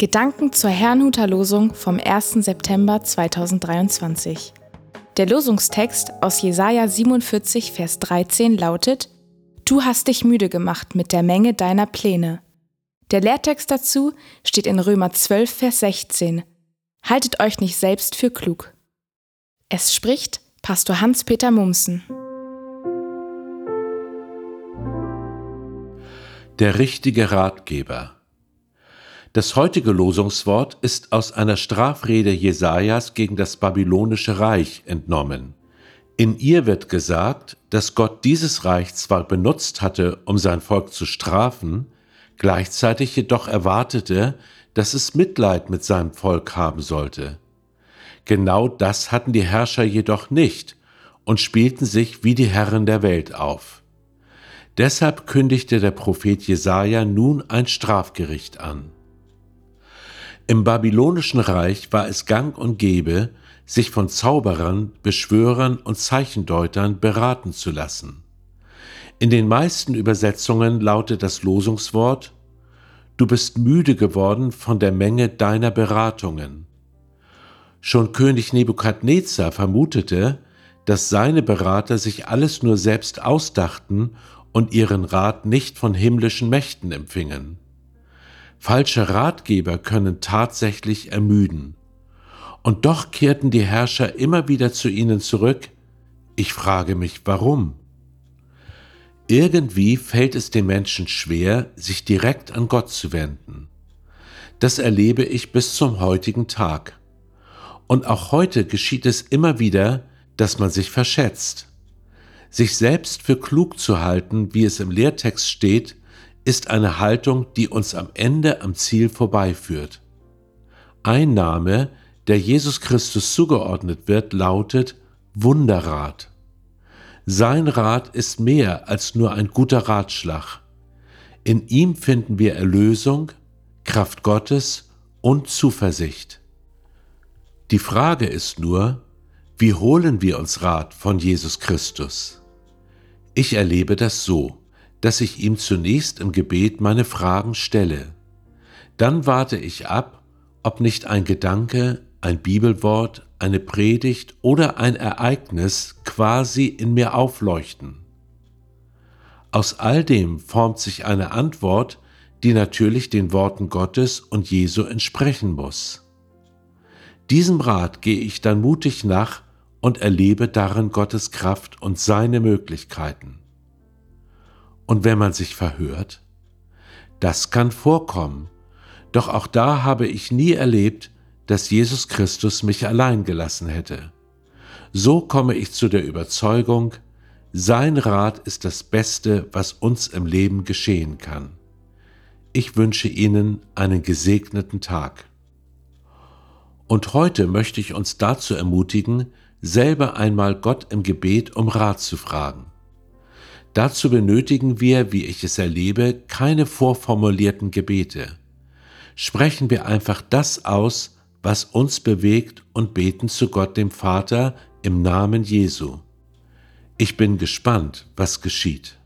Gedanken zur Herrnhuter Losung vom 1. September 2023. Der Losungstext aus Jesaja 47, Vers 13 lautet: Du hast dich müde gemacht mit der Menge deiner Pläne. Der Lehrtext dazu steht in Römer 12, Vers 16. Haltet euch nicht selbst für klug. Es spricht Pastor Hans-Peter Mumsen. Der richtige Ratgeber. Das heutige Losungswort ist aus einer Strafrede Jesajas gegen das babylonische Reich entnommen. In ihr wird gesagt, dass Gott dieses Reich zwar benutzt hatte, um sein Volk zu strafen, gleichzeitig jedoch erwartete, dass es Mitleid mit seinem Volk haben sollte. Genau das hatten die Herrscher jedoch nicht und spielten sich wie die Herren der Welt auf. Deshalb kündigte der Prophet Jesaja nun ein Strafgericht an. Im babylonischen Reich war es gang und gäbe, sich von Zauberern, Beschwörern und Zeichendeutern beraten zu lassen. In den meisten Übersetzungen lautet das Losungswort Du bist müde geworden von der Menge deiner Beratungen. Schon König Nebukadnezar vermutete, dass seine Berater sich alles nur selbst ausdachten und ihren Rat nicht von himmlischen Mächten empfingen. Falsche Ratgeber können tatsächlich ermüden. Und doch kehrten die Herrscher immer wieder zu ihnen zurück. Ich frage mich, warum? Irgendwie fällt es den Menschen schwer, sich direkt an Gott zu wenden. Das erlebe ich bis zum heutigen Tag. Und auch heute geschieht es immer wieder, dass man sich verschätzt. Sich selbst für klug zu halten, wie es im Lehrtext steht, ist eine Haltung, die uns am Ende am Ziel vorbeiführt. Ein Name, der Jesus Christus zugeordnet wird, lautet Wunderrat. Sein Rat ist mehr als nur ein guter Ratschlag. In ihm finden wir Erlösung, Kraft Gottes und Zuversicht. Die Frage ist nur, wie holen wir uns Rat von Jesus Christus? Ich erlebe das so dass ich ihm zunächst im Gebet meine Fragen stelle. Dann warte ich ab, ob nicht ein Gedanke, ein Bibelwort, eine Predigt oder ein Ereignis quasi in mir aufleuchten. Aus all dem formt sich eine Antwort, die natürlich den Worten Gottes und Jesu entsprechen muss. Diesem Rat gehe ich dann mutig nach und erlebe darin Gottes Kraft und seine Möglichkeiten. Und wenn man sich verhört? Das kann vorkommen, doch auch da habe ich nie erlebt, dass Jesus Christus mich allein gelassen hätte. So komme ich zu der Überzeugung, sein Rat ist das Beste, was uns im Leben geschehen kann. Ich wünsche Ihnen einen gesegneten Tag. Und heute möchte ich uns dazu ermutigen, selber einmal Gott im Gebet um Rat zu fragen. Dazu benötigen wir, wie ich es erlebe, keine vorformulierten Gebete. Sprechen wir einfach das aus, was uns bewegt und beten zu Gott dem Vater im Namen Jesu. Ich bin gespannt, was geschieht.